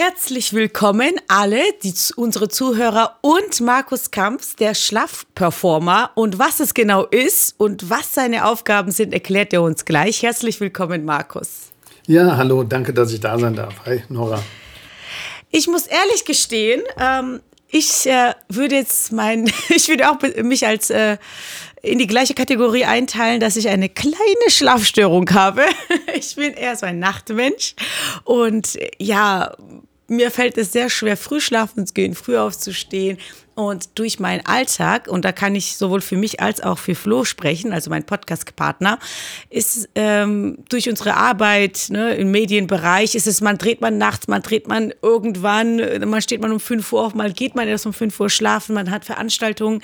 Herzlich willkommen alle, die, unsere Zuhörer und Markus Kamps, der Schlafperformer. Und was es genau ist und was seine Aufgaben sind, erklärt er uns gleich. Herzlich willkommen, Markus. Ja, hallo, danke, dass ich da sein darf. Hi, Nora. Ich muss ehrlich gestehen, ähm, ich äh, würde jetzt mein, ich würde auch mich als äh, in die gleiche Kategorie einteilen, dass ich eine kleine Schlafstörung habe. Ich bin eher so ein Nachtmensch und ja, mir fällt es sehr schwer, früh schlafen zu gehen, früh aufzustehen. Und durch meinen Alltag, und da kann ich sowohl für mich als auch für Flo sprechen, also mein Podcast-Partner, ist ähm, durch unsere Arbeit ne, im Medienbereich, ist es, man dreht man nachts, man dreht man irgendwann, man steht man um 5 Uhr auf, mal geht man erst um 5 Uhr schlafen, man hat Veranstaltungen.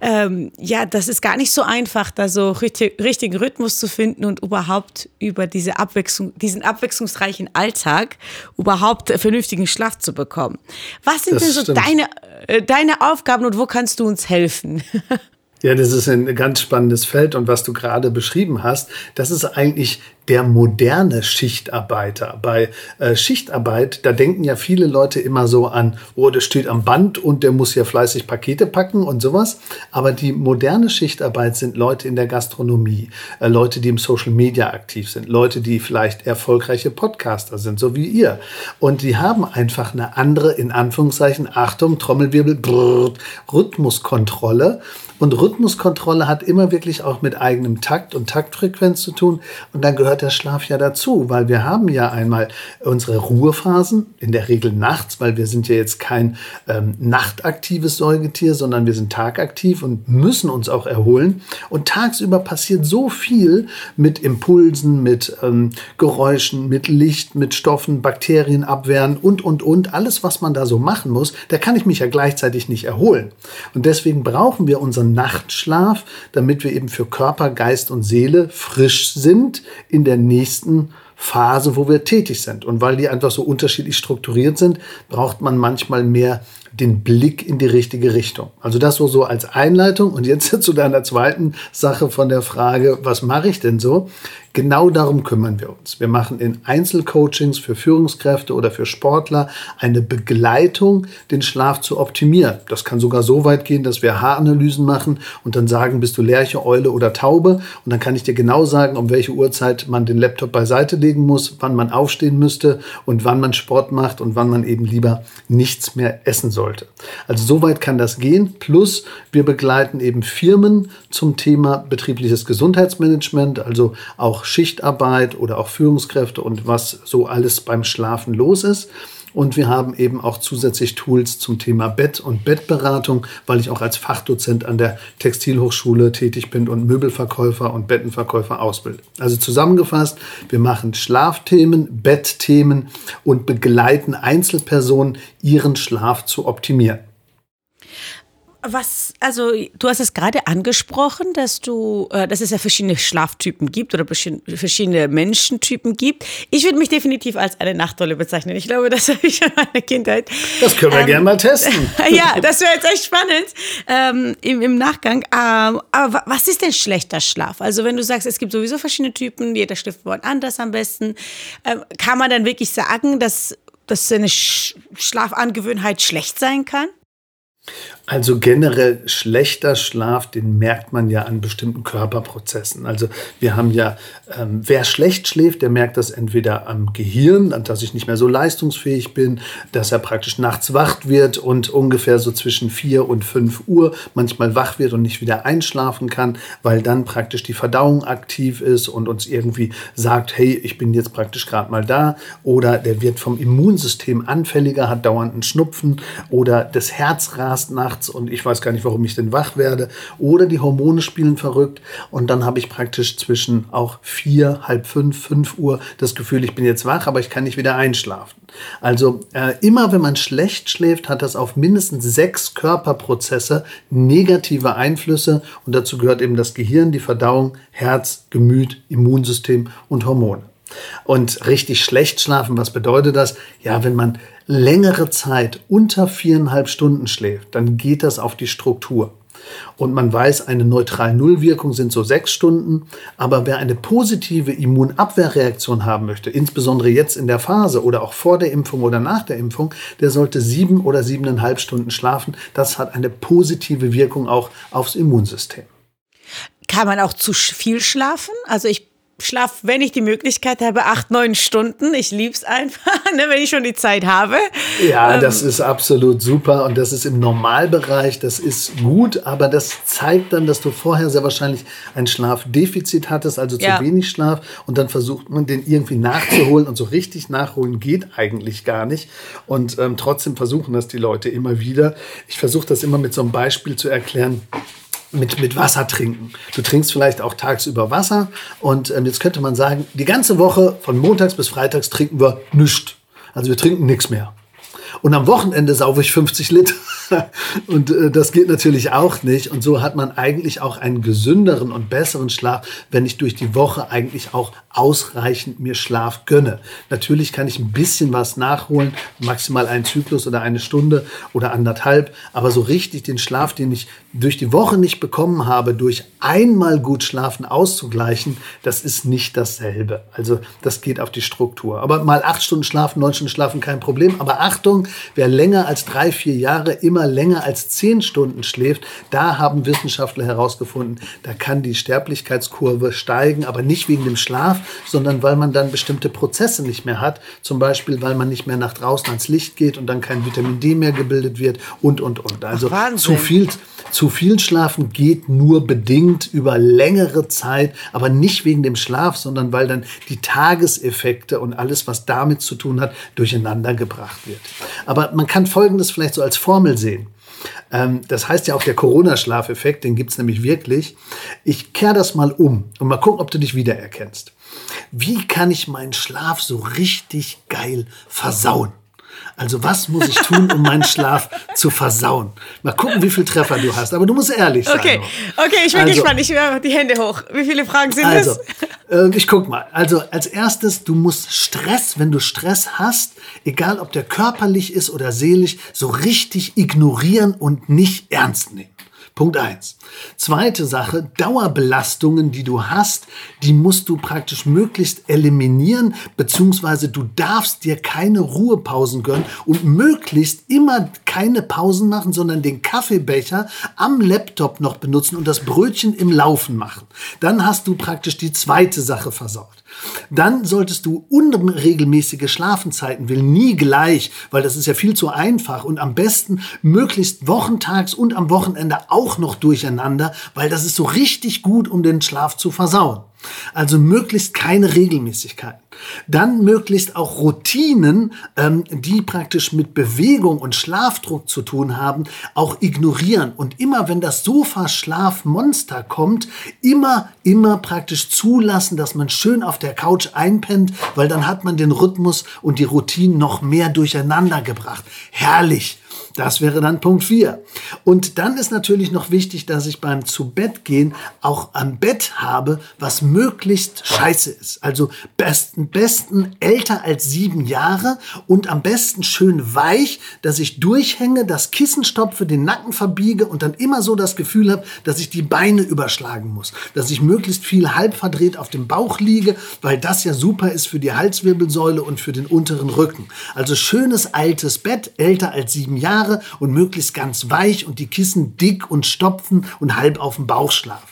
Ähm, ja, das ist gar nicht so einfach, da so richtig, richtigen Rhythmus zu finden und überhaupt über diese Abwechslung, diesen abwechslungsreichen Alltag überhaupt vernünftigen Schlaf zu bekommen. Was sind das denn so stimmt. deine, äh, deine Aufgaben und wo kannst du uns helfen? Ja, das ist ein ganz spannendes Feld und was du gerade beschrieben hast, das ist eigentlich der moderne Schichtarbeiter. Bei äh, Schichtarbeit, da denken ja viele Leute immer so an, oh, der steht am Band und der muss ja fleißig Pakete packen und sowas. Aber die moderne Schichtarbeit sind Leute in der Gastronomie, äh, Leute, die im Social Media aktiv sind, Leute, die vielleicht erfolgreiche Podcaster sind, so wie ihr. Und die haben einfach eine andere, in Anführungszeichen, Achtung, Trommelwirbel, brrr, Rhythmuskontrolle. Und Rhythmuskontrolle hat immer wirklich auch mit eigenem Takt und Taktfrequenz zu tun. Und dann gehört der Schlaf ja dazu, weil wir haben ja einmal unsere Ruhephasen, in der Regel nachts, weil wir sind ja jetzt kein ähm, nachtaktives Säugetier, sondern wir sind tagaktiv und müssen uns auch erholen. Und tagsüber passiert so viel mit Impulsen, mit ähm, Geräuschen, mit Licht, mit Stoffen, Bakterien abwehren und, und, und. Alles, was man da so machen muss, da kann ich mich ja gleichzeitig nicht erholen. Und deswegen brauchen wir unseren Nachtschlaf, damit wir eben für Körper, Geist und Seele frisch sind in der nächsten Phase, wo wir tätig sind. Und weil die einfach so unterschiedlich strukturiert sind, braucht man manchmal mehr den Blick in die richtige Richtung. Also das so, so als Einleitung. Und jetzt zu deiner zweiten Sache von der Frage, was mache ich denn so? Genau darum kümmern wir uns. Wir machen in Einzelcoachings für Führungskräfte oder für Sportler eine Begleitung, den Schlaf zu optimieren. Das kann sogar so weit gehen, dass wir Haaranalysen machen und dann sagen, bist du Lerche, Eule oder Taube? Und dann kann ich dir genau sagen, um welche Uhrzeit man den Laptop beiseite legen muss, wann man aufstehen müsste und wann man Sport macht und wann man eben lieber nichts mehr essen sollte. Also so weit kann das gehen. Plus wir begleiten eben Firmen zum Thema betriebliches Gesundheitsmanagement, also auch Schichtarbeit oder auch Führungskräfte und was so alles beim Schlafen los ist. Und wir haben eben auch zusätzlich Tools zum Thema Bett und Bettberatung, weil ich auch als Fachdozent an der Textilhochschule tätig bin und Möbelverkäufer und Bettenverkäufer ausbilde. Also zusammengefasst, wir machen Schlafthemen, Bettthemen und begleiten Einzelpersonen, ihren Schlaf zu optimieren. Was, also du hast es gerade angesprochen, dass du, äh, dass es ja verschiedene Schlaftypen gibt oder verschiedene Menschentypen gibt. Ich würde mich definitiv als eine Nachtrolle bezeichnen. Ich glaube, das habe ich in meiner Kindheit. Das können wir ähm, gerne mal testen. ja, das wäre jetzt echt spannend ähm, im, im Nachgang. Ähm, aber was ist denn schlechter Schlaf? Also wenn du sagst, es gibt sowieso verschiedene Typen, jeder schläft woanders am besten, ähm, kann man dann wirklich sagen, dass, dass eine Sch Schlafangewöhnheit schlecht sein kann? Also generell schlechter Schlaf, den merkt man ja an bestimmten Körperprozessen. Also wir haben ja, ähm, wer schlecht schläft, der merkt das entweder am Gehirn, dass ich nicht mehr so leistungsfähig bin, dass er praktisch nachts wach wird und ungefähr so zwischen 4 und 5 Uhr manchmal wach wird und nicht wieder einschlafen kann, weil dann praktisch die Verdauung aktiv ist und uns irgendwie sagt, hey, ich bin jetzt praktisch gerade mal da. Oder der wird vom Immunsystem anfälliger, hat dauernden Schnupfen oder das Herz rast nach nachts und ich weiß gar nicht, warum ich denn wach werde. Oder die Hormone spielen verrückt und dann habe ich praktisch zwischen auch vier, halb fünf, fünf Uhr das Gefühl, ich bin jetzt wach, aber ich kann nicht wieder einschlafen. Also äh, immer wenn man schlecht schläft, hat das auf mindestens sechs Körperprozesse negative Einflüsse und dazu gehört eben das Gehirn, die Verdauung, Herz, Gemüt, Immunsystem und Hormone. Und richtig schlecht schlafen, was bedeutet das? Ja, wenn man längere Zeit unter viereinhalb Stunden schläft, dann geht das auf die Struktur. Und man weiß, eine Neutral-Null-Wirkung sind so sechs Stunden. Aber wer eine positive Immunabwehrreaktion haben möchte, insbesondere jetzt in der Phase oder auch vor der Impfung oder nach der Impfung, der sollte sieben oder siebeneinhalb Stunden schlafen. Das hat eine positive Wirkung auch aufs Immunsystem. Kann man auch zu viel schlafen? Also ich schlaf, wenn ich die Möglichkeit habe, acht, neun Stunden. Ich liebe es einfach, ne, wenn ich schon die Zeit habe. Ja, ähm. das ist absolut super und das ist im Normalbereich, das ist gut, aber das zeigt dann, dass du vorher sehr wahrscheinlich ein Schlafdefizit hattest, also zu ja. wenig Schlaf und dann versucht man den irgendwie nachzuholen und so richtig nachholen geht eigentlich gar nicht und ähm, trotzdem versuchen das die Leute immer wieder. Ich versuche das immer mit so einem Beispiel zu erklären mit, mit Wasser trinken. Du trinkst vielleicht auch tagsüber Wasser und ähm, jetzt könnte man sagen, die ganze Woche von montags bis freitags trinken wir nichts. Also wir trinken nichts mehr. Und am Wochenende saufe ich 50 Liter. und äh, das geht natürlich auch nicht. Und so hat man eigentlich auch einen gesünderen und besseren Schlaf, wenn ich durch die Woche eigentlich auch ausreichend mir Schlaf gönne. Natürlich kann ich ein bisschen was nachholen, maximal einen Zyklus oder eine Stunde oder anderthalb. Aber so richtig den Schlaf, den ich durch die Woche nicht bekommen habe, durch einmal gut schlafen auszugleichen, das ist nicht dasselbe. Also das geht auf die Struktur. Aber mal acht Stunden schlafen, neun Stunden schlafen, kein Problem. Aber Achtung, wer länger als drei, vier Jahre immer länger als zehn Stunden schläft, da haben Wissenschaftler herausgefunden, da kann die Sterblichkeitskurve steigen, aber nicht wegen dem Schlaf, sondern weil man dann bestimmte Prozesse nicht mehr hat. Zum Beispiel, weil man nicht mehr nach draußen ans Licht geht und dann kein Vitamin D mehr gebildet wird und, und, und. Also Ach, zu viel, zu viel Schlafen geht nur bedingt über längere Zeit, aber nicht wegen dem Schlaf, sondern weil dann die Tageseffekte und alles, was damit zu tun hat, durcheinander gebracht wird. Aber man kann Folgendes vielleicht so als Formel sehen. Ähm, das heißt ja auch der Corona-Schlafeffekt, den gibt es nämlich wirklich. Ich kehre das mal um und mal gucken, ob du dich wiedererkennst. Wie kann ich meinen Schlaf so richtig geil versauen? Also was muss ich tun, um meinen Schlaf zu versauen? Mal gucken, wie viele Treffer du hast. Aber du musst ehrlich sein. Okay, okay ich bin also, gespannt. Ich höre die Hände hoch. Wie viele Fragen sind also, das? Äh, ich guck mal. Also als erstes, du musst Stress, wenn du Stress hast, egal ob der körperlich ist oder seelisch, so richtig ignorieren und nicht ernst nehmen. Punkt eins. Zweite Sache, Dauerbelastungen, die du hast, die musst du praktisch möglichst eliminieren, beziehungsweise du darfst dir keine Ruhepausen gönnen und möglichst immer keine Pausen machen, sondern den Kaffeebecher am Laptop noch benutzen und das Brötchen im Laufen machen. Dann hast du praktisch die zweite Sache versaut. Dann solltest du unregelmäßige Schlafenzeiten wählen, nie gleich, weil das ist ja viel zu einfach und am besten möglichst wochentags und am Wochenende auch noch durcheinander, weil das ist so richtig gut, um den Schlaf zu versauen. Also möglichst keine Regelmäßigkeiten. Dann möglichst auch Routinen, ähm, die praktisch mit Bewegung und Schlafdruck zu tun haben, auch ignorieren. Und immer wenn das Sofa-Schlafmonster kommt, immer, immer praktisch zulassen, dass man schön auf der Couch einpennt, weil dann hat man den Rhythmus und die Routinen noch mehr durcheinander gebracht. Herrlich. Das wäre dann Punkt 4. Und dann ist natürlich noch wichtig, dass ich beim zu Bett gehen auch am Bett habe, was möglichst scheiße ist. Also besten, besten älter als sieben Jahre und am besten schön weich, dass ich durchhänge, das Kissen stopfe, den Nacken verbiege und dann immer so das Gefühl habe, dass ich die Beine überschlagen muss. Dass ich möglichst viel halb verdreht auf dem Bauch liege, weil das ja super ist für die Halswirbelsäule und für den unteren Rücken. Also schönes altes Bett, älter als sieben Jahre Jahre und möglichst ganz weich und die Kissen dick und stopfen und halb auf dem Bauch schlafen.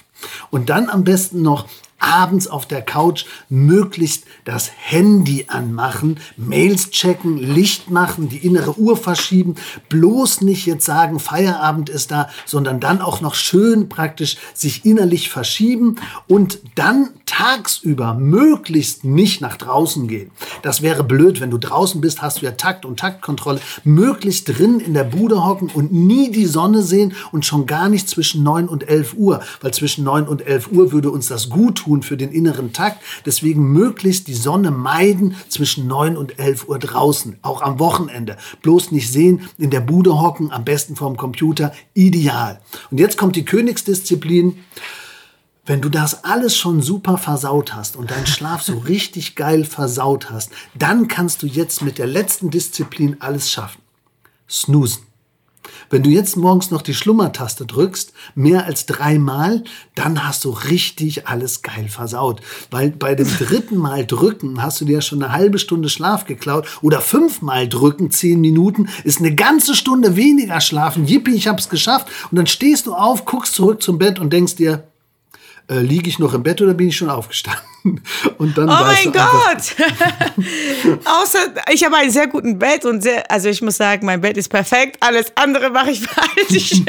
Und dann am besten noch abends auf der Couch möglichst das Handy anmachen, Mails checken, Licht machen, die innere Uhr verschieben, bloß nicht jetzt sagen, Feierabend ist da, sondern dann auch noch schön praktisch sich innerlich verschieben und dann tagsüber möglichst nicht nach draußen gehen. Das wäre blöd, wenn du draußen bist, hast du ja Takt und Taktkontrolle, möglichst drin in der Bude hocken und nie die Sonne sehen und schon gar nicht zwischen 9 und 11 Uhr, weil zwischen 9 und 11 Uhr würde uns das gut tun tun für den inneren Takt. Deswegen möglichst die Sonne meiden zwischen 9 und 11 Uhr draußen, auch am Wochenende. Bloß nicht sehen, in der Bude hocken, am besten vorm Computer, ideal. Und jetzt kommt die Königsdisziplin. Wenn du das alles schon super versaut hast und deinen Schlaf so richtig geil versaut hast, dann kannst du jetzt mit der letzten Disziplin alles schaffen. Snoosen. Wenn du jetzt morgens noch die Schlummertaste drückst, mehr als dreimal, dann hast du richtig alles geil versaut. Weil bei dem dritten Mal drücken hast du dir schon eine halbe Stunde Schlaf geklaut oder fünfmal drücken, zehn Minuten, ist eine ganze Stunde weniger schlafen. Yippie, ich hab's geschafft. Und dann stehst du auf, guckst zurück zum Bett und denkst dir, äh, liege ich noch im Bett oder bin ich schon aufgestanden? Und dann oh mein Gott! Außer ich habe einen sehr guten Bett und sehr, also ich muss sagen, mein Bett ist perfekt. Alles andere mache ich falsch.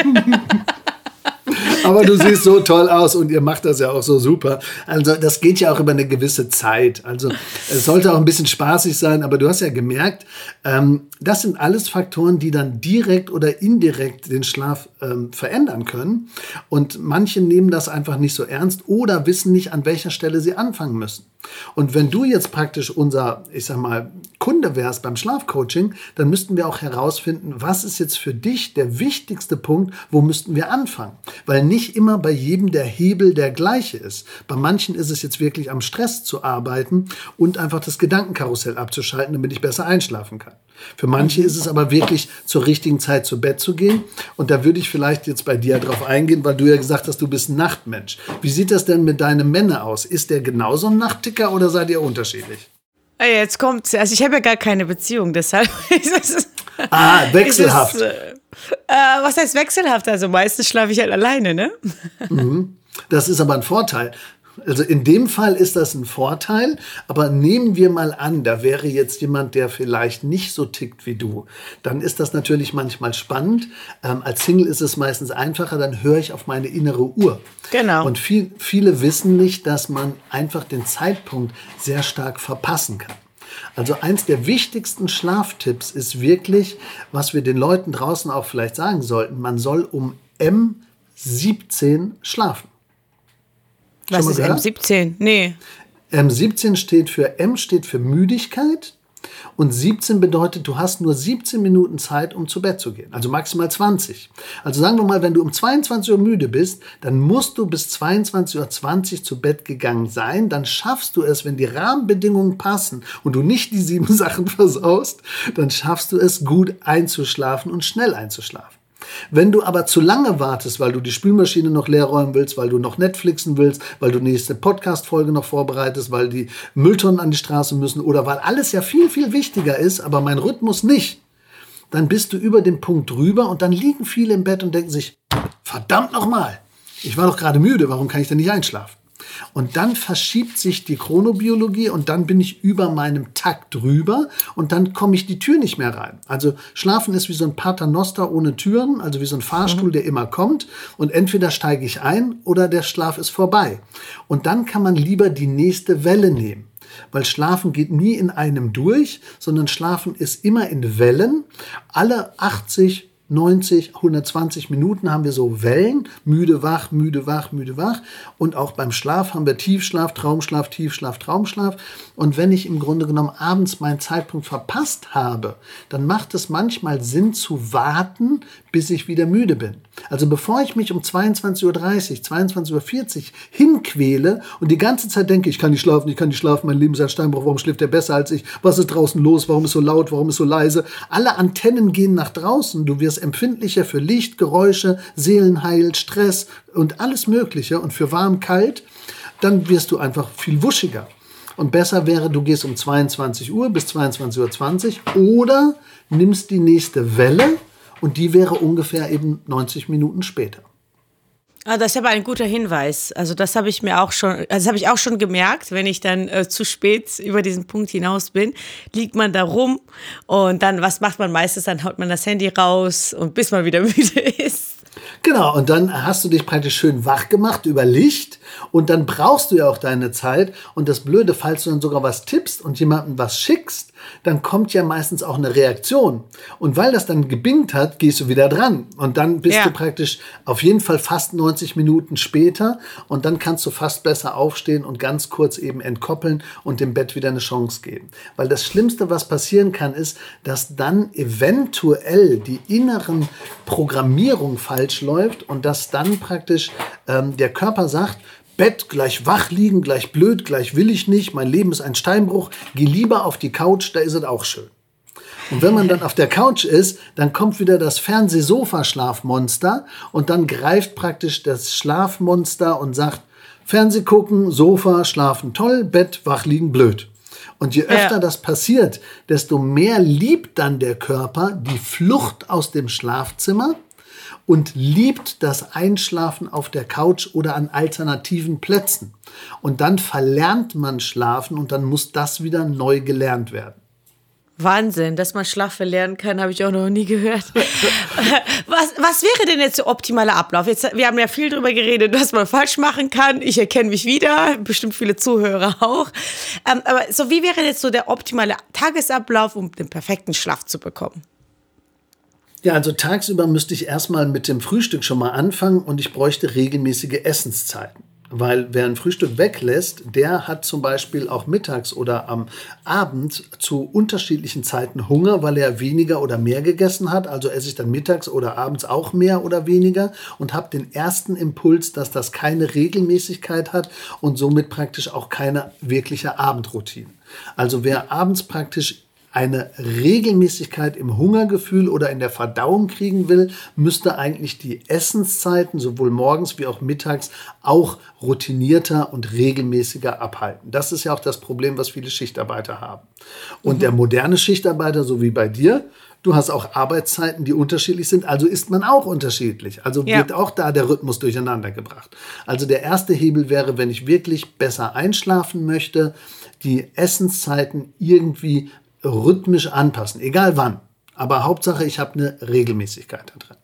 Aber du siehst so toll aus und ihr macht das ja auch so super. Also das geht ja auch über eine gewisse Zeit. Also es sollte auch ein bisschen spaßig sein, aber du hast ja gemerkt, ähm, das sind alles Faktoren, die dann direkt oder indirekt den Schlaf ähm, verändern können. Und manche nehmen das einfach nicht so ernst oder wissen nicht, an welcher Stelle sie anfangen müssen. Und wenn du jetzt praktisch unser, ich sag mal, Kunde wärst beim Schlafcoaching, dann müssten wir auch herausfinden, was ist jetzt für dich der wichtigste Punkt, wo müssten wir anfangen? Weil nicht immer bei jedem der Hebel der gleiche ist. Bei manchen ist es jetzt wirklich am Stress zu arbeiten und einfach das Gedankenkarussell abzuschalten, damit ich besser einschlafen kann. Für manche ist es aber wirklich zur richtigen Zeit zu Bett zu gehen. Und da würde ich vielleicht jetzt bei dir drauf eingehen, weil du ja gesagt hast, du bist ein Nachtmensch. Wie sieht das denn mit deinem Männer aus? Ist der genauso ein Nachtticker oder seid ihr unterschiedlich? Jetzt kommt, also ich habe ja gar keine Beziehung, deshalb ist es. Ah, wechselhaft. Es, äh, was heißt wechselhaft? Also meistens schlafe ich halt alleine, ne? Mhm. Das ist aber ein Vorteil. Also in dem Fall ist das ein Vorteil, aber nehmen wir mal an, da wäre jetzt jemand, der vielleicht nicht so tickt wie du. Dann ist das natürlich manchmal spannend. Ähm, als Single ist es meistens einfacher, dann höre ich auf meine innere Uhr. Genau. Und viel, viele wissen nicht, dass man einfach den Zeitpunkt sehr stark verpassen kann. Also eins der wichtigsten Schlaftipps ist wirklich, was wir den Leuten draußen auch vielleicht sagen sollten, man soll um M17 schlafen. Was ist M17? Nee. M17 steht für M steht für Müdigkeit und 17 bedeutet, du hast nur 17 Minuten Zeit, um zu Bett zu gehen. Also maximal 20. Also sagen wir mal, wenn du um 22 Uhr müde bist, dann musst du bis 22.20 Uhr zu Bett gegangen sein. Dann schaffst du es, wenn die Rahmenbedingungen passen und du nicht die sieben Sachen versaust, dann schaffst du es, gut einzuschlafen und schnell einzuschlafen. Wenn du aber zu lange wartest, weil du die Spülmaschine noch leer räumen willst, weil du noch Netflixen willst, weil du die nächste Podcast-Folge noch vorbereitest, weil die Mülltonnen an die Straße müssen oder weil alles ja viel, viel wichtiger ist, aber mein Rhythmus nicht, dann bist du über den Punkt drüber und dann liegen viele im Bett und denken sich, verdammt nochmal, ich war doch gerade müde, warum kann ich denn nicht einschlafen? Und dann verschiebt sich die Chronobiologie und dann bin ich über meinem Takt drüber und dann komme ich die Tür nicht mehr rein. Also Schlafen ist wie so ein Paternoster ohne Türen, also wie so ein Fahrstuhl, mhm. der immer kommt und entweder steige ich ein oder der Schlaf ist vorbei. Und dann kann man lieber die nächste Welle nehmen. Weil Schlafen geht nie in einem durch, sondern Schlafen ist immer in Wellen. Alle 80, 90, 120 Minuten haben wir so Wellen, müde, wach, müde, wach, müde, wach. Und auch beim Schlaf haben wir Tiefschlaf, Traumschlaf, Tiefschlaf, Traumschlaf. Und wenn ich im Grunde genommen abends meinen Zeitpunkt verpasst habe, dann macht es manchmal Sinn zu warten, bis ich wieder müde bin. Also bevor ich mich um 22.30 Uhr, 22.40 Uhr hinquäle und die ganze Zeit denke, ich kann nicht schlafen, ich kann nicht schlafen, mein Leben ist ein Steinbruch, warum schläft er besser als ich? Was ist draußen los? Warum ist so laut? Warum ist so leise? Alle Antennen gehen nach draußen. Du wirst empfindlicher für Licht, Geräusche, Seelenheil, Stress und alles Mögliche und für warm, kalt. Dann wirst du einfach viel wuschiger. Und besser wäre, du gehst um 22 Uhr bis 22.20 Uhr oder nimmst die nächste Welle und die wäre ungefähr eben 90 Minuten später. Ah, das ist aber ein guter Hinweis. Also das habe ich mir auch schon, also das habe ich auch schon gemerkt, wenn ich dann äh, zu spät über diesen Punkt hinaus bin, liegt man da rum und dann, was macht man meistens? Dann haut man das Handy raus und bis man wieder müde ist. Genau, und dann hast du dich praktisch schön wach gemacht über Licht und dann brauchst du ja auch deine Zeit. Und das Blöde, falls du dann sogar was tippst und jemandem was schickst, dann kommt ja meistens auch eine Reaktion. Und weil das dann gebingt hat, gehst du wieder dran. Und dann bist ja. du praktisch auf jeden Fall fast 90 Minuten später und dann kannst du fast besser aufstehen und ganz kurz eben entkoppeln und dem Bett wieder eine Chance geben. Weil das Schlimmste, was passieren kann, ist, dass dann eventuell die inneren Programmierung falsch läuft und dass dann praktisch ähm, der Körper sagt, Bett, gleich wach liegen, gleich blöd, gleich will ich nicht, mein Leben ist ein Steinbruch, geh lieber auf die Couch, da ist es auch schön. Und wenn man dann auf der Couch ist, dann kommt wieder das Fernsehsofa-Schlafmonster und dann greift praktisch das Schlafmonster und sagt, Fernseh gucken, Sofa, schlafen toll, Bett, wach liegen blöd. Und je öfter ja. das passiert, desto mehr liebt dann der Körper die Flucht aus dem Schlafzimmer und liebt das Einschlafen auf der Couch oder an alternativen Plätzen. Und dann verlernt man Schlafen und dann muss das wieder neu gelernt werden. Wahnsinn, dass man Schlaf verlernen kann, habe ich auch noch nie gehört. was, was wäre denn jetzt der optimale Ablauf? Jetzt, wir haben ja viel darüber geredet, was man falsch machen kann. Ich erkenne mich wieder, bestimmt viele Zuhörer auch. Ähm, aber so, wie wäre jetzt so der optimale Tagesablauf, um den perfekten Schlaf zu bekommen? Ja, also tagsüber müsste ich erstmal mit dem Frühstück schon mal anfangen und ich bräuchte regelmäßige Essenszeiten. Weil wer ein Frühstück weglässt, der hat zum Beispiel auch mittags oder am Abend zu unterschiedlichen Zeiten Hunger, weil er weniger oder mehr gegessen hat. Also esse ich dann mittags oder abends auch mehr oder weniger und habe den ersten Impuls, dass das keine Regelmäßigkeit hat und somit praktisch auch keine wirkliche Abendroutine. Also wer abends praktisch eine Regelmäßigkeit im Hungergefühl oder in der Verdauung kriegen will, müsste eigentlich die Essenszeiten sowohl morgens wie auch mittags auch routinierter und regelmäßiger abhalten. Das ist ja auch das Problem, was viele Schichtarbeiter haben. Und mhm. der moderne Schichtarbeiter, so wie bei dir, Du hast auch Arbeitszeiten, die unterschiedlich sind, also ist man auch unterschiedlich. Also ja. wird auch da der Rhythmus durcheinander gebracht. Also der erste Hebel wäre, wenn ich wirklich besser einschlafen möchte, die Essenszeiten irgendwie rhythmisch anpassen, egal wann. Aber Hauptsache, ich habe eine Regelmäßigkeit da drin.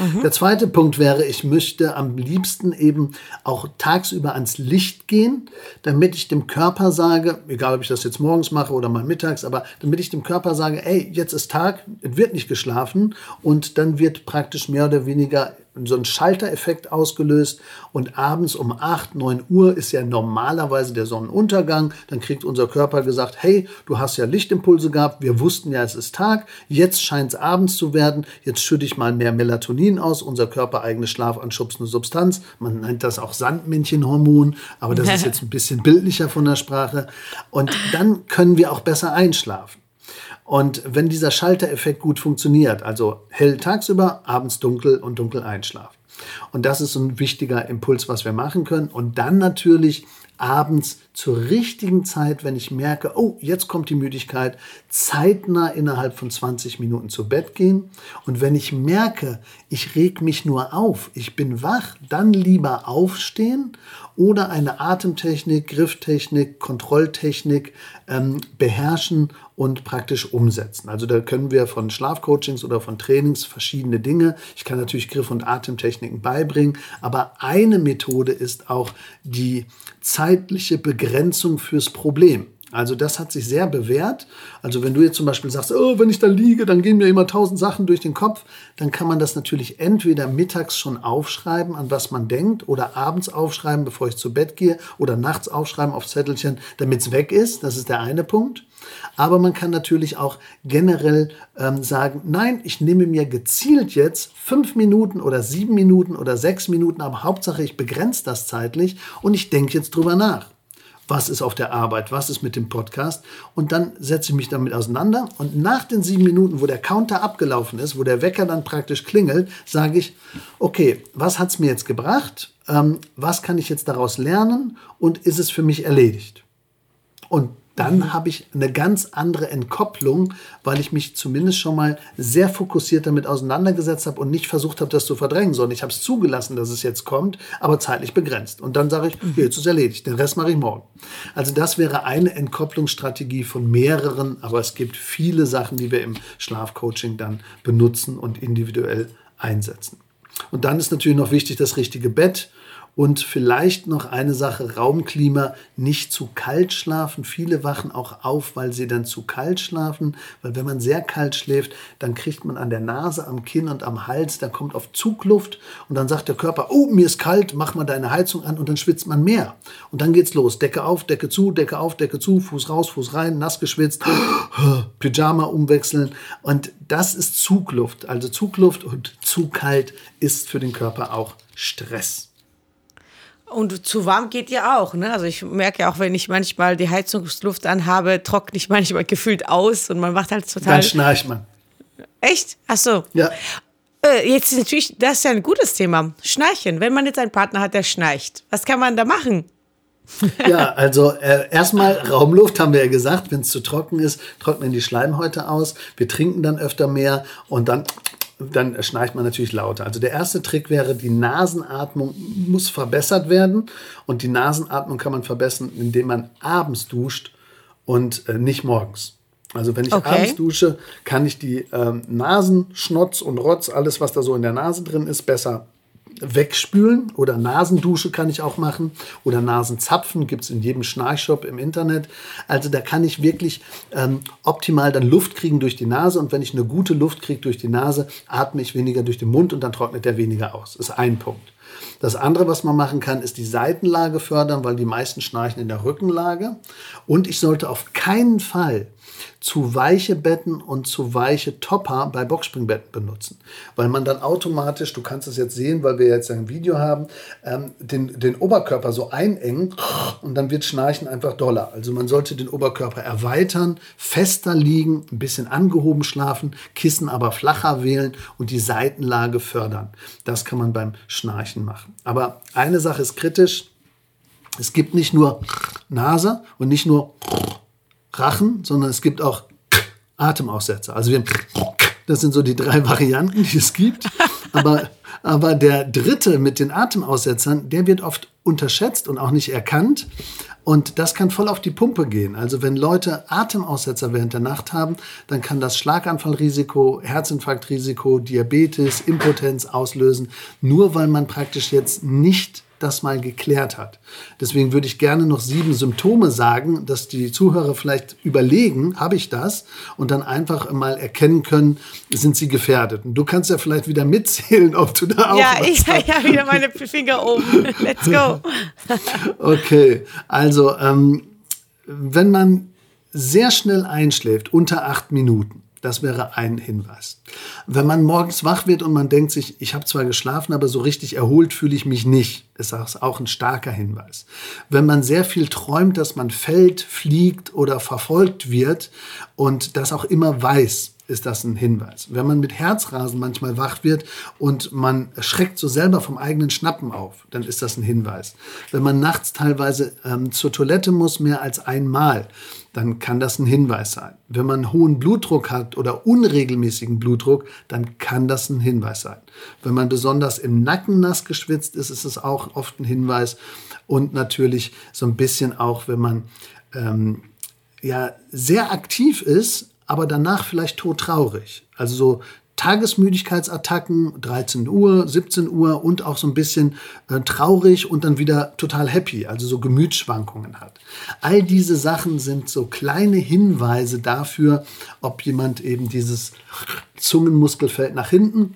Mhm. Der zweite Punkt wäre, ich möchte am liebsten eben auch tagsüber ans Licht gehen, damit ich dem Körper sage, egal ob ich das jetzt morgens mache oder mal mittags, aber damit ich dem Körper sage, ey, jetzt ist Tag, es wird nicht geschlafen und dann wird praktisch mehr oder weniger so ein Schaltereffekt ausgelöst und abends um 8, 9 Uhr ist ja normalerweise der Sonnenuntergang. Dann kriegt unser Körper gesagt, hey, du hast ja Lichtimpulse gehabt, wir wussten ja, es ist Tag, jetzt scheint es abends zu werden, jetzt schütte ich mal mehr Melatonin aus, unser Körper eigene schlafanschubsende Substanz. Man nennt das auch Sandmännchenhormon, aber das ist jetzt ein bisschen bildlicher von der Sprache. Und dann können wir auch besser einschlafen. Und wenn dieser Schaltereffekt gut funktioniert, also hell tagsüber, abends dunkel und dunkel einschlafen. Und das ist ein wichtiger Impuls, was wir machen können. Und dann natürlich abends zur richtigen Zeit, wenn ich merke, oh, jetzt kommt die Müdigkeit, zeitnah innerhalb von 20 Minuten zu Bett gehen. Und wenn ich merke, ich reg mich nur auf, ich bin wach, dann lieber aufstehen oder eine Atemtechnik, Grifftechnik, Kontrolltechnik ähm, beherrschen und praktisch umsetzen. Also da können wir von Schlafcoachings oder von Trainings verschiedene Dinge. Ich kann natürlich Griff- und Atemtechniken beibringen, aber eine Methode ist auch die zeitliche Begrenzung fürs Problem. Also das hat sich sehr bewährt. Also wenn du jetzt zum Beispiel sagst, oh, wenn ich da liege, dann gehen mir immer tausend Sachen durch den Kopf, dann kann man das natürlich entweder mittags schon aufschreiben, an was man denkt, oder abends aufschreiben, bevor ich zu Bett gehe, oder nachts aufschreiben auf Zettelchen, damit es weg ist. Das ist der eine Punkt. Aber man kann natürlich auch generell ähm, sagen, nein, ich nehme mir gezielt jetzt fünf Minuten oder sieben Minuten oder sechs Minuten, aber Hauptsache ich begrenze das zeitlich und ich denke jetzt drüber nach was ist auf der Arbeit, was ist mit dem Podcast. Und dann setze ich mich damit auseinander. Und nach den sieben Minuten, wo der Counter abgelaufen ist, wo der Wecker dann praktisch klingelt, sage ich, okay, was hat es mir jetzt gebracht? Ähm, was kann ich jetzt daraus lernen? Und ist es für mich erledigt? Und dann mhm. habe ich eine ganz andere Entkopplung, weil ich mich zumindest schon mal sehr fokussiert damit auseinandergesetzt habe und nicht versucht habe, das zu verdrängen, sondern ich habe es zugelassen, dass es jetzt kommt, aber zeitlich begrenzt. Und dann sage ich, mhm. jetzt ist es erledigt, den Rest mache ich morgen. Also das wäre eine Entkopplungsstrategie von mehreren, aber es gibt viele Sachen, die wir im Schlafcoaching dann benutzen und individuell einsetzen. Und dann ist natürlich noch wichtig das richtige Bett. Und vielleicht noch eine Sache, Raumklima, nicht zu kalt schlafen. Viele wachen auch auf, weil sie dann zu kalt schlafen, weil wenn man sehr kalt schläft, dann kriegt man an der Nase, am Kinn und am Hals, da kommt auf Zugluft und dann sagt der Körper, oh, mir ist kalt, mach mal deine Heizung an und dann schwitzt man mehr. Und dann geht's los, Decke auf, Decke zu, Decke auf, Decke zu, Fuß raus, Fuß rein, nass geschwitzt, Pyjama umwechseln und das ist Zugluft. Also Zugluft und zu kalt ist für den Körper auch Stress. Und zu warm geht ja auch, ne? Also ich merke ja auch, wenn ich manchmal die Heizungsluft anhabe, trockne ich manchmal gefühlt aus und man macht halt total. Dann schnarcht man. Echt? Ach so. Ja. Äh, jetzt ist natürlich, das ist ja ein gutes Thema. Schnarchen. Wenn man jetzt einen Partner hat, der schnarcht, was kann man da machen? ja, also äh, erstmal Raumluft haben wir ja gesagt, wenn es zu trocken ist, trocknen die Schleimhäute aus. Wir trinken dann öfter mehr und dann dann schnarcht man natürlich lauter. Also der erste Trick wäre, die Nasenatmung muss verbessert werden. Und die Nasenatmung kann man verbessern, indem man abends duscht und äh, nicht morgens. Also wenn ich okay. abends dusche, kann ich die ähm, Nasenschnotz und Rotz, alles was da so in der Nase drin ist, besser wegspülen oder Nasendusche kann ich auch machen oder Nasenzapfen gibt es in jedem Schnarchshop im Internet. Also da kann ich wirklich ähm, optimal dann Luft kriegen durch die Nase und wenn ich eine gute Luft kriege durch die Nase, atme ich weniger durch den Mund und dann trocknet der weniger aus. Ist ein Punkt. Das andere, was man machen kann, ist die Seitenlage fördern, weil die meisten schnarchen in der Rückenlage. Und ich sollte auf keinen Fall zu weiche Betten und zu weiche Topper bei Boxspringbetten benutzen. Weil man dann automatisch, du kannst es jetzt sehen, weil wir jetzt ein Video haben, ähm, den, den Oberkörper so einengen und dann wird Schnarchen einfach doller. Also man sollte den Oberkörper erweitern, fester liegen, ein bisschen angehoben schlafen, Kissen aber flacher wählen und die Seitenlage fördern. Das kann man beim Schnarchen machen. Aber eine Sache ist kritisch. Es gibt nicht nur Nase und nicht nur Rachen, sondern es gibt auch Atemaussetzer. Also wir haben, das sind so die drei Varianten, die es gibt. Aber, aber der dritte mit den Atemaussetzern, der wird oft unterschätzt und auch nicht erkannt. Und das kann voll auf die Pumpe gehen. Also wenn Leute Atemaussetzer während der Nacht haben, dann kann das Schlaganfallrisiko, Herzinfarktrisiko, Diabetes, Impotenz auslösen, nur weil man praktisch jetzt nicht das mal geklärt hat. Deswegen würde ich gerne noch sieben Symptome sagen, dass die Zuhörer vielleicht überlegen, habe ich das? Und dann einfach mal erkennen können, sind sie gefährdet. Und du kannst ja vielleicht wieder mitzählen, ob du da auch. Ja, ich habe ja wieder meine Finger oben. Let's go. okay, also ähm, wenn man sehr schnell einschläft, unter acht Minuten, das wäre ein Hinweis. Wenn man morgens wach wird und man denkt sich, ich habe zwar geschlafen, aber so richtig erholt fühle ich mich nicht, ist das auch ein starker Hinweis. Wenn man sehr viel träumt, dass man fällt, fliegt oder verfolgt wird und das auch immer weiß, ist das ein Hinweis. Wenn man mit Herzrasen manchmal wach wird und man schreckt so selber vom eigenen Schnappen auf, dann ist das ein Hinweis. Wenn man nachts teilweise ähm, zur Toilette muss, mehr als einmal, dann kann das ein Hinweis sein. Wenn man hohen Blutdruck hat oder unregelmäßigen Blutdruck, dann kann das ein Hinweis sein. Wenn man besonders im Nacken nass geschwitzt ist, ist es auch oft ein Hinweis. Und natürlich so ein bisschen auch, wenn man ähm, ja sehr aktiv ist, aber danach vielleicht todtraurig. Also so Tagesmüdigkeitsattacken, 13 Uhr, 17 Uhr und auch so ein bisschen äh, traurig und dann wieder total happy, also so Gemütsschwankungen hat. All diese Sachen sind so kleine Hinweise dafür, ob jemand eben dieses Zungenmuskelfeld nach hinten,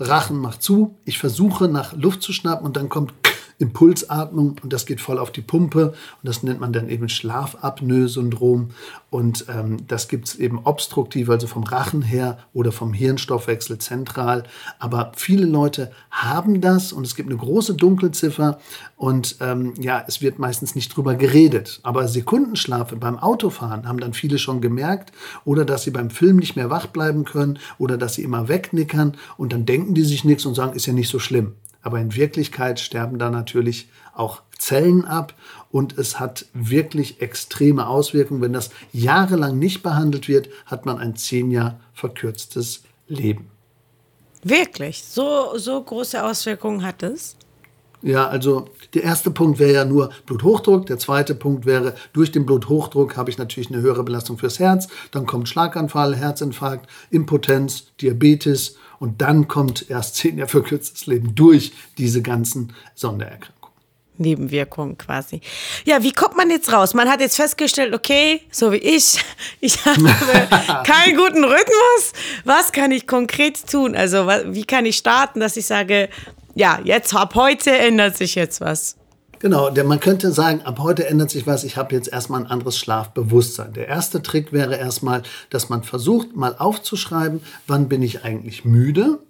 Rachen macht zu, ich versuche nach Luft zu schnappen und dann kommt Impulsatmung und das geht voll auf die Pumpe und das nennt man dann eben Schlafapnoe-Syndrom und ähm, das gibt es eben obstruktiv, also vom Rachen her oder vom Hirnstoffwechsel zentral. Aber viele Leute haben das und es gibt eine große Dunkelziffer und ähm, ja, es wird meistens nicht drüber geredet. Aber Sekundenschlafe beim Autofahren haben dann viele schon gemerkt oder dass sie beim Film nicht mehr wach bleiben können oder dass sie immer wegnickern und dann denken die sich nichts und sagen, ist ja nicht so schlimm. Aber in Wirklichkeit sterben da natürlich auch Zellen ab und es hat wirklich extreme Auswirkungen. Wenn das jahrelang nicht behandelt wird, hat man ein zehn Jahr verkürztes Leben. Wirklich? So, so große Auswirkungen hat es? Ja, also der erste Punkt wäre ja nur Bluthochdruck. Der zweite Punkt wäre, durch den Bluthochdruck habe ich natürlich eine höhere Belastung fürs Herz. Dann kommt Schlaganfall, Herzinfarkt, Impotenz, Diabetes und dann kommt erst zehn Jahre verkürztes Leben durch diese ganzen Sondererkrankungen. Nebenwirkungen quasi. Ja, wie kommt man jetzt raus? Man hat jetzt festgestellt, okay, so wie ich, ich habe keinen guten Rhythmus. Was kann ich konkret tun? Also, wie kann ich starten, dass ich sage, ja, jetzt ab heute ändert sich jetzt was? Genau, der, man könnte sagen, ab heute ändert sich was, ich habe jetzt erstmal ein anderes Schlafbewusstsein. Der erste Trick wäre erstmal, dass man versucht, mal aufzuschreiben, wann bin ich eigentlich müde.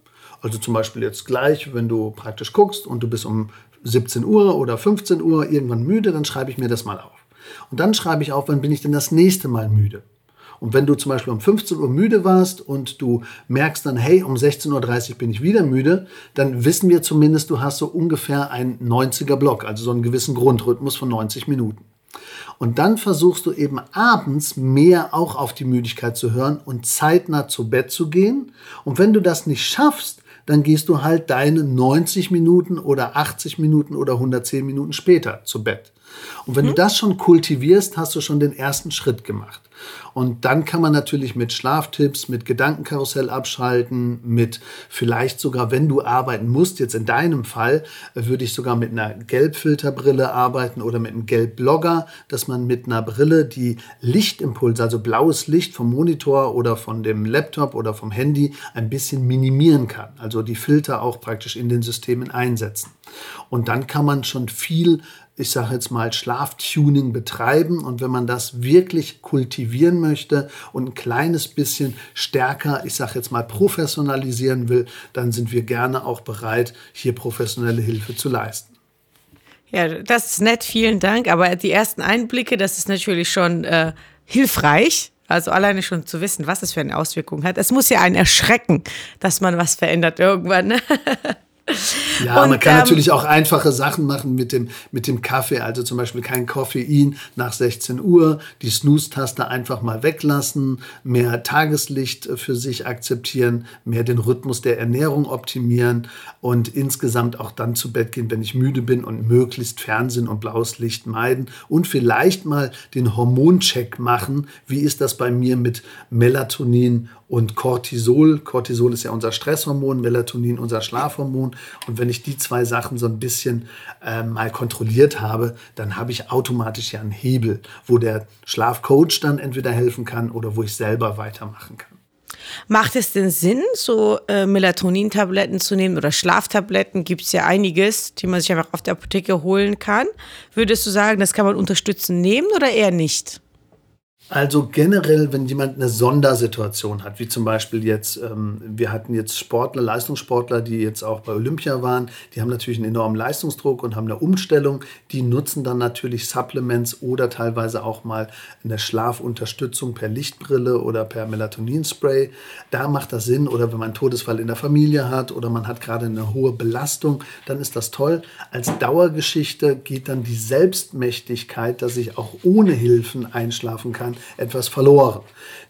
Also zum Beispiel jetzt gleich, wenn du praktisch guckst und du bist um 17 Uhr oder 15 Uhr irgendwann müde, dann schreibe ich mir das mal auf. Und dann schreibe ich auf, wann bin ich denn das nächste Mal müde. Und wenn du zum Beispiel um 15 Uhr müde warst und du merkst dann, hey, um 16.30 Uhr bin ich wieder müde, dann wissen wir zumindest, du hast so ungefähr einen 90er Block, also so einen gewissen Grundrhythmus von 90 Minuten. Und dann versuchst du eben abends mehr auch auf die Müdigkeit zu hören und zeitnah zu Bett zu gehen. Und wenn du das nicht schaffst, dann gehst du halt deine 90 Minuten oder 80 Minuten oder 110 Minuten später zu Bett. Und wenn mhm. du das schon kultivierst, hast du schon den ersten Schritt gemacht. Und dann kann man natürlich mit Schlaftipps, mit Gedankenkarussell abschalten, mit vielleicht sogar, wenn du arbeiten musst, jetzt in deinem Fall, würde ich sogar mit einer Gelbfilterbrille arbeiten oder mit einem Gelbblogger, dass man mit einer Brille die Lichtimpulse, also blaues Licht vom Monitor oder von dem Laptop oder vom Handy ein bisschen minimieren kann. Also die Filter auch praktisch in den Systemen einsetzen. Und dann kann man schon viel ich sage jetzt mal, Schlaftuning betreiben. Und wenn man das wirklich kultivieren möchte und ein kleines bisschen stärker, ich sage jetzt mal, professionalisieren will, dann sind wir gerne auch bereit, hier professionelle Hilfe zu leisten. Ja, das ist nett, vielen Dank. Aber die ersten Einblicke, das ist natürlich schon äh, hilfreich. Also alleine schon zu wissen, was es für eine Auswirkung hat. Es muss ja einen erschrecken, dass man was verändert irgendwann. Ja, und, man kann ähm, natürlich auch einfache Sachen machen mit dem, mit dem Kaffee, also zum Beispiel kein Koffein nach 16 Uhr, die Snooze-Taste einfach mal weglassen, mehr Tageslicht für sich akzeptieren, mehr den Rhythmus der Ernährung optimieren und insgesamt auch dann zu Bett gehen, wenn ich müde bin und möglichst Fernsehen und blaues Licht meiden und vielleicht mal den Hormoncheck machen. Wie ist das bei mir mit Melatonin und Cortisol. Cortisol ist ja unser Stresshormon, Melatonin unser Schlafhormon. Und wenn ich die zwei Sachen so ein bisschen äh, mal kontrolliert habe, dann habe ich automatisch ja einen Hebel, wo der Schlafcoach dann entweder helfen kann oder wo ich selber weitermachen kann. Macht es denn Sinn, so äh, Melatonin-Tabletten zu nehmen oder Schlaftabletten? Gibt es ja einiges, die man sich einfach auf der Apotheke holen kann. Würdest du sagen, das kann man unterstützen nehmen oder eher nicht? Also generell, wenn jemand eine Sondersituation hat, wie zum Beispiel jetzt, ähm, wir hatten jetzt Sportler, Leistungssportler, die jetzt auch bei Olympia waren, die haben natürlich einen enormen Leistungsdruck und haben eine Umstellung. Die nutzen dann natürlich Supplements oder teilweise auch mal eine Schlafunterstützung per Lichtbrille oder per Melatoninspray. Da macht das Sinn. Oder wenn man einen Todesfall in der Familie hat oder man hat gerade eine hohe Belastung, dann ist das toll. Als Dauergeschichte geht dann die Selbstmächtigkeit, dass ich auch ohne Hilfen einschlafen kann, etwas verloren.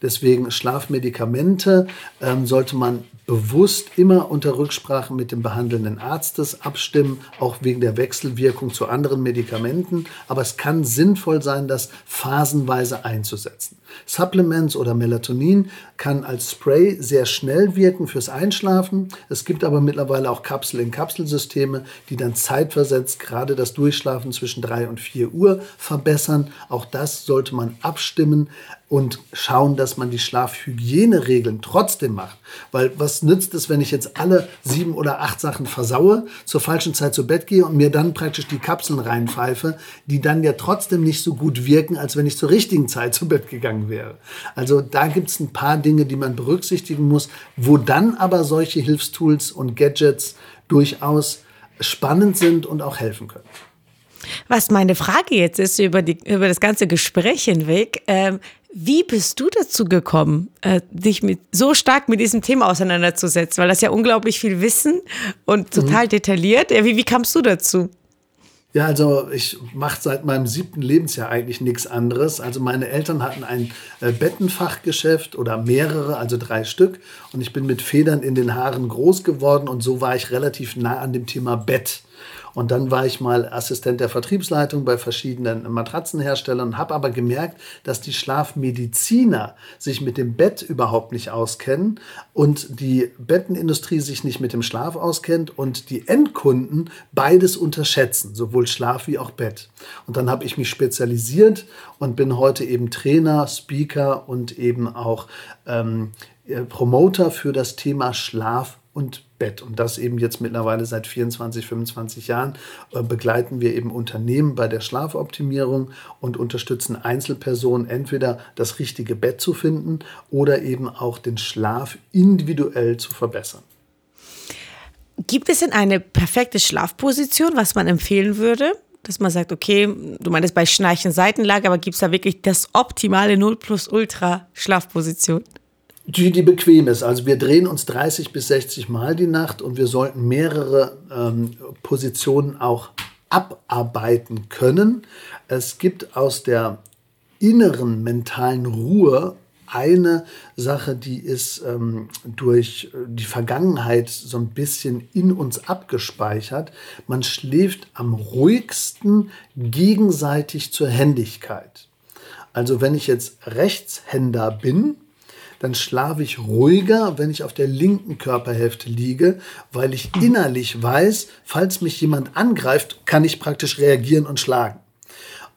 Deswegen Schlafmedikamente ähm, sollte man bewusst immer unter Rücksprache mit dem behandelnden Arztes abstimmen, auch wegen der Wechselwirkung zu anderen Medikamenten. Aber es kann sinnvoll sein, das phasenweise einzusetzen. Supplements oder Melatonin kann als Spray sehr schnell wirken fürs Einschlafen. Es gibt aber mittlerweile auch Kapsel-in-Kapsel-Systeme, die dann zeitversetzt gerade das Durchschlafen zwischen 3 und 4 Uhr verbessern. Auch das sollte man abstimmen und schauen, dass man die Schlafhygieneregeln trotzdem macht. Weil was nützt es, wenn ich jetzt alle sieben oder acht Sachen versaue, zur falschen Zeit zu Bett gehe und mir dann praktisch die Kapseln reinpfeife, die dann ja trotzdem nicht so gut wirken, als wenn ich zur richtigen Zeit zu Bett gegangen wäre. Also da gibt es ein paar Dinge, die man berücksichtigen muss, wo dann aber solche Hilfstools und Gadgets durchaus spannend sind und auch helfen können. Was meine Frage jetzt ist über, die, über das ganze Gespräch hinweg, ähm, wie bist du dazu gekommen, äh, dich mit, so stark mit diesem Thema auseinanderzusetzen? Weil das ja unglaublich viel Wissen und total mhm. detailliert. Wie, wie kamst du dazu? Ja, also ich mache seit meinem siebten Lebensjahr eigentlich nichts anderes. Also meine Eltern hatten ein äh, Bettenfachgeschäft oder mehrere, also drei Stück. Und ich bin mit Federn in den Haaren groß geworden und so war ich relativ nah an dem Thema Bett. Und dann war ich mal Assistent der Vertriebsleitung bei verschiedenen Matratzenherstellern, habe aber gemerkt, dass die Schlafmediziner sich mit dem Bett überhaupt nicht auskennen und die Bettenindustrie sich nicht mit dem Schlaf auskennt und die Endkunden beides unterschätzen, sowohl Schlaf wie auch Bett. Und dann habe ich mich spezialisiert und bin heute eben Trainer, Speaker und eben auch ähm, Promoter für das Thema Schlaf und Bett. Und das eben jetzt mittlerweile seit 24, 25 Jahren äh, begleiten wir eben Unternehmen bei der Schlafoptimierung und unterstützen Einzelpersonen entweder das richtige Bett zu finden oder eben auch den Schlaf individuell zu verbessern. gibt es denn eine perfekte Schlafposition, was man empfehlen würde? Dass man sagt, okay, du meinst bei Schnarchen Seitenlage, aber gibt es da wirklich das optimale 0 plus Ultra Schlafposition? Die, die bequem ist. Also wir drehen uns 30 bis 60 Mal die Nacht und wir sollten mehrere ähm, Positionen auch abarbeiten können. Es gibt aus der inneren mentalen Ruhe eine Sache, die ist ähm, durch die Vergangenheit so ein bisschen in uns abgespeichert. Man schläft am ruhigsten gegenseitig zur Händigkeit. Also wenn ich jetzt Rechtshänder bin, dann schlafe ich ruhiger, wenn ich auf der linken Körperhälfte liege, weil ich innerlich weiß, falls mich jemand angreift, kann ich praktisch reagieren und schlagen.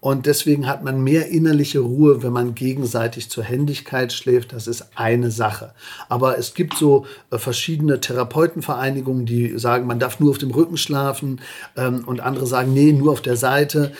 Und deswegen hat man mehr innerliche Ruhe, wenn man gegenseitig zur Händigkeit schläft. Das ist eine Sache. Aber es gibt so äh, verschiedene Therapeutenvereinigungen, die sagen, man darf nur auf dem Rücken schlafen ähm, und andere sagen, nee, nur auf der Seite.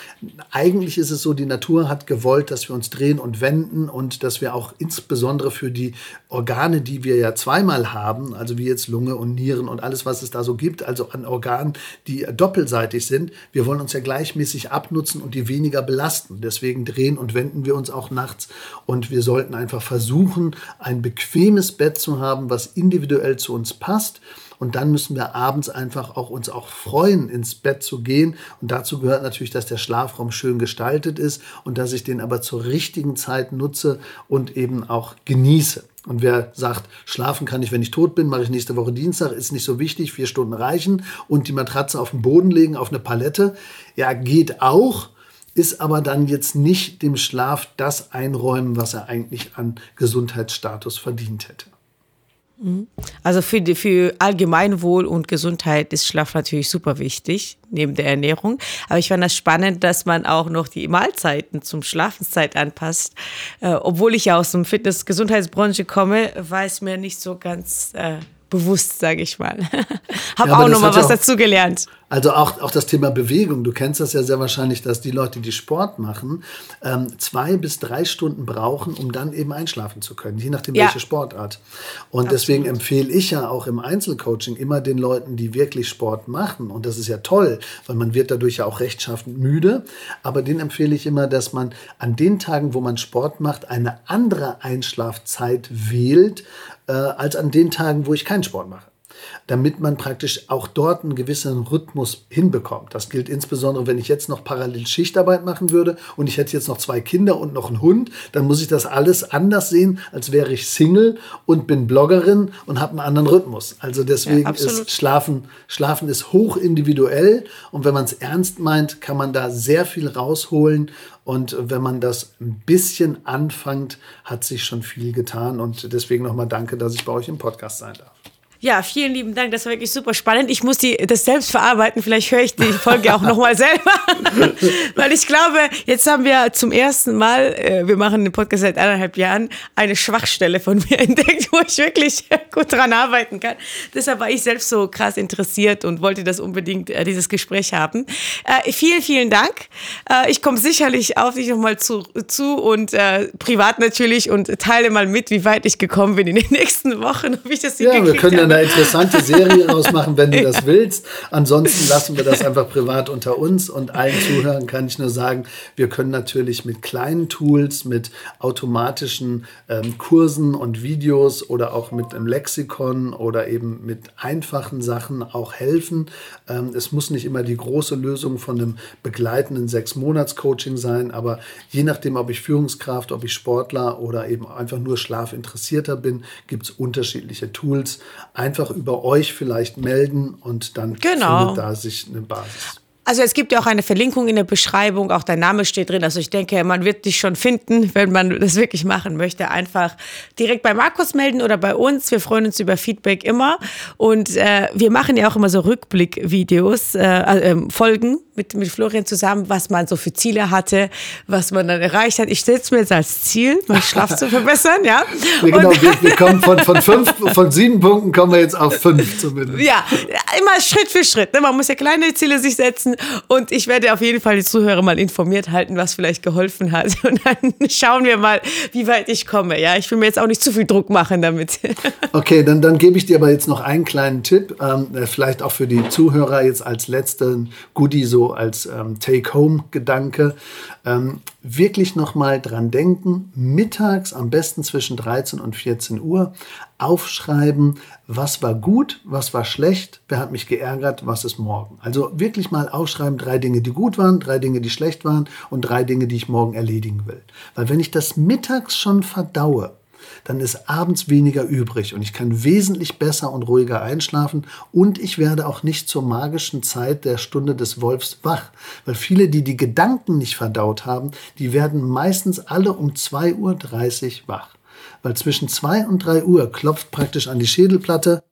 Eigentlich ist es so, die Natur hat gewollt, dass wir uns drehen und wenden und dass wir auch insbesondere für die Organe, die wir ja zweimal haben, also wie jetzt Lunge und Nieren und alles, was es da so gibt, also an Organen, die doppelseitig sind, wir wollen uns ja gleichmäßig abnutzen und die weniger belasten. Deswegen drehen und wenden wir uns auch nachts und wir sollten einfach versuchen, ein bequemes Bett zu haben, was individuell zu uns passt. Und dann müssen wir abends einfach auch uns auch freuen, ins Bett zu gehen. Und dazu gehört natürlich, dass der Schlafraum schön gestaltet ist und dass ich den aber zur richtigen Zeit nutze und eben auch genieße. Und wer sagt, schlafen kann ich, wenn ich tot bin, mache ich nächste Woche Dienstag, ist nicht so wichtig, vier Stunden reichen und die Matratze auf den Boden legen, auf eine Palette. Ja, geht auch, ist aber dann jetzt nicht dem Schlaf das einräumen, was er eigentlich an Gesundheitsstatus verdient hätte. Mhm. Also für, die, für Allgemeinwohl und Gesundheit ist Schlaf natürlich super wichtig, neben der Ernährung. Aber ich fand das spannend, dass man auch noch die Mahlzeiten zum Schlafenszeit anpasst. Äh, obwohl ich ja aus dem Fitness-Gesundheitsbranche komme, war es mir nicht so ganz äh, bewusst, sage ich mal. Habe ja, auch noch mal was dazu gelernt. Also auch, auch das Thema Bewegung. Du kennst das ja sehr wahrscheinlich, dass die Leute, die Sport machen, ähm, zwei bis drei Stunden brauchen, um dann eben einschlafen zu können, je nachdem ja. welche Sportart. Und Absolut. deswegen empfehle ich ja auch im Einzelcoaching immer den Leuten, die wirklich Sport machen. Und das ist ja toll, weil man wird dadurch ja auch rechtschaffend müde. Aber den empfehle ich immer, dass man an den Tagen, wo man Sport macht, eine andere Einschlafzeit wählt, äh, als an den Tagen, wo ich keinen Sport mache damit man praktisch auch dort einen gewissen Rhythmus hinbekommt. Das gilt insbesondere, wenn ich jetzt noch parallel Schichtarbeit machen würde und ich hätte jetzt noch zwei Kinder und noch einen Hund, dann muss ich das alles anders sehen, als wäre ich Single und bin Bloggerin und habe einen anderen Rhythmus. Also deswegen ja, ist Schlafen, Schlafen ist hoch individuell und wenn man es ernst meint, kann man da sehr viel rausholen und wenn man das ein bisschen anfängt, hat sich schon viel getan. Und deswegen nochmal danke, dass ich bei euch im Podcast sein darf. Ja, vielen lieben Dank. Das war wirklich super spannend. Ich muss die, das selbst verarbeiten. Vielleicht höre ich die Folge auch nochmal selber. Weil ich glaube, jetzt haben wir zum ersten Mal, äh, wir machen den Podcast seit eineinhalb Jahren, eine Schwachstelle von mir entdeckt, wo ich wirklich gut dran arbeiten kann. Deshalb war ich selbst so krass interessiert und wollte das unbedingt, äh, dieses Gespräch haben. Äh, vielen, vielen Dank. Äh, ich komme sicherlich auf dich nochmal zu, zu und äh, privat natürlich und teile mal mit, wie weit ich gekommen bin in den nächsten Wochen, ob ich das ja, wir können habe eine interessante Serie rausmachen, wenn du das willst. Ansonsten lassen wir das einfach privat unter uns und allen Zuhörern kann ich nur sagen, wir können natürlich mit kleinen Tools, mit automatischen ähm, Kursen und Videos oder auch mit einem Lexikon oder eben mit einfachen Sachen auch helfen. Ähm, es muss nicht immer die große Lösung von einem begleitenden Sechs-Monats-Coaching sein, aber je nachdem, ob ich Führungskraft, ob ich Sportler oder eben einfach nur Schlafinteressierter bin, gibt es unterschiedliche Tools einfach über euch vielleicht melden und dann genau. findet da sich eine Basis. Also es gibt ja auch eine Verlinkung in der Beschreibung, auch dein Name steht drin. Also ich denke, man wird dich schon finden, wenn man das wirklich machen möchte. Einfach direkt bei Markus melden oder bei uns. Wir freuen uns über Feedback immer. Und äh, wir machen ja auch immer so Rückblickvideos, äh, äh, Folgen mit, mit Florian zusammen, was man so für Ziele hatte, was man dann erreicht hat. Ich setze mir jetzt als Ziel, meinen Schlaf zu verbessern, ja. ja genau, wir, wir, kommen von, von fünf, von sieben Punkten kommen wir jetzt auf fünf zumindest. Ja, immer Schritt für Schritt. Ne? Man muss ja kleine Ziele sich setzen und ich werde auf jeden Fall die Zuhörer mal informiert halten, was vielleicht geholfen hat. Und dann schauen wir mal, wie weit ich komme. Ja, ich will mir jetzt auch nicht zu viel Druck machen damit. Okay, dann, dann gebe ich dir aber jetzt noch einen kleinen Tipp, ähm, vielleicht auch für die Zuhörer jetzt als letzten Goodie so als ähm, Take-Home-Gedanke. Ähm, wirklich nochmal dran denken, mittags am besten zwischen 13 und 14 Uhr aufschreiben, was war gut, was war schlecht, wer hat mich geärgert, was ist morgen. Also wirklich mal aufschreiben, drei Dinge, die gut waren, drei Dinge, die schlecht waren und drei Dinge, die ich morgen erledigen will. Weil wenn ich das mittags schon verdaue, dann ist abends weniger übrig und ich kann wesentlich besser und ruhiger einschlafen und ich werde auch nicht zur magischen Zeit der Stunde des Wolfs wach, weil viele, die die Gedanken nicht verdaut haben, die werden meistens alle um 2.30 Uhr wach, weil zwischen 2 und 3 Uhr klopft praktisch an die Schädelplatte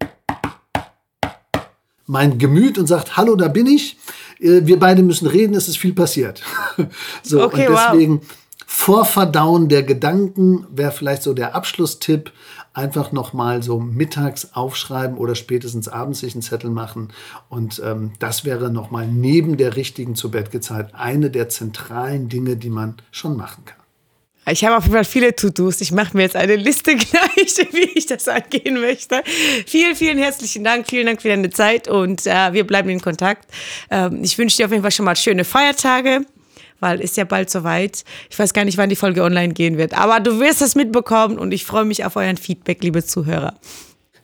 mein Gemüt und sagt, hallo, da bin ich. Äh, wir beide müssen reden, es ist viel passiert. so, okay, und deswegen wow Vorverdauen der Gedanken wäre vielleicht so der Abschlusstipp. Einfach nochmal so mittags aufschreiben oder spätestens abends sich einen Zettel machen. Und ähm, das wäre nochmal neben der richtigen zu Bett gezahlt eine der zentralen Dinge, die man schon machen kann. Ich habe auf jeden Fall viele To-Dos. Ich mache mir jetzt eine Liste gleich, wie ich das angehen möchte. Vielen, vielen herzlichen Dank. Vielen Dank für deine Zeit und äh, wir bleiben in Kontakt. Ähm, ich wünsche dir auf jeden Fall schon mal schöne Feiertage weil ist ja bald soweit. Ich weiß gar nicht, wann die Folge online gehen wird, aber du wirst es mitbekommen und ich freue mich auf euren Feedback, liebe Zuhörer.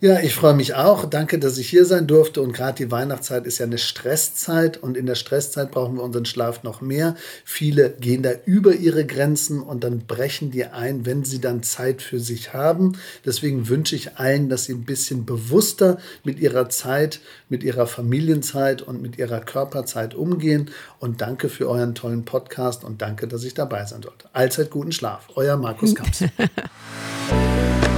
Ja, ich freue mich auch. Danke, dass ich hier sein durfte. Und gerade die Weihnachtszeit ist ja eine Stresszeit. Und in der Stresszeit brauchen wir unseren Schlaf noch mehr. Viele gehen da über ihre Grenzen und dann brechen die ein, wenn sie dann Zeit für sich haben. Deswegen wünsche ich allen, dass sie ein bisschen bewusster mit ihrer Zeit, mit ihrer Familienzeit und mit ihrer Körperzeit umgehen. Und danke für euren tollen Podcast und danke, dass ich dabei sein sollte. Allzeit guten Schlaf. Euer Markus Kamps.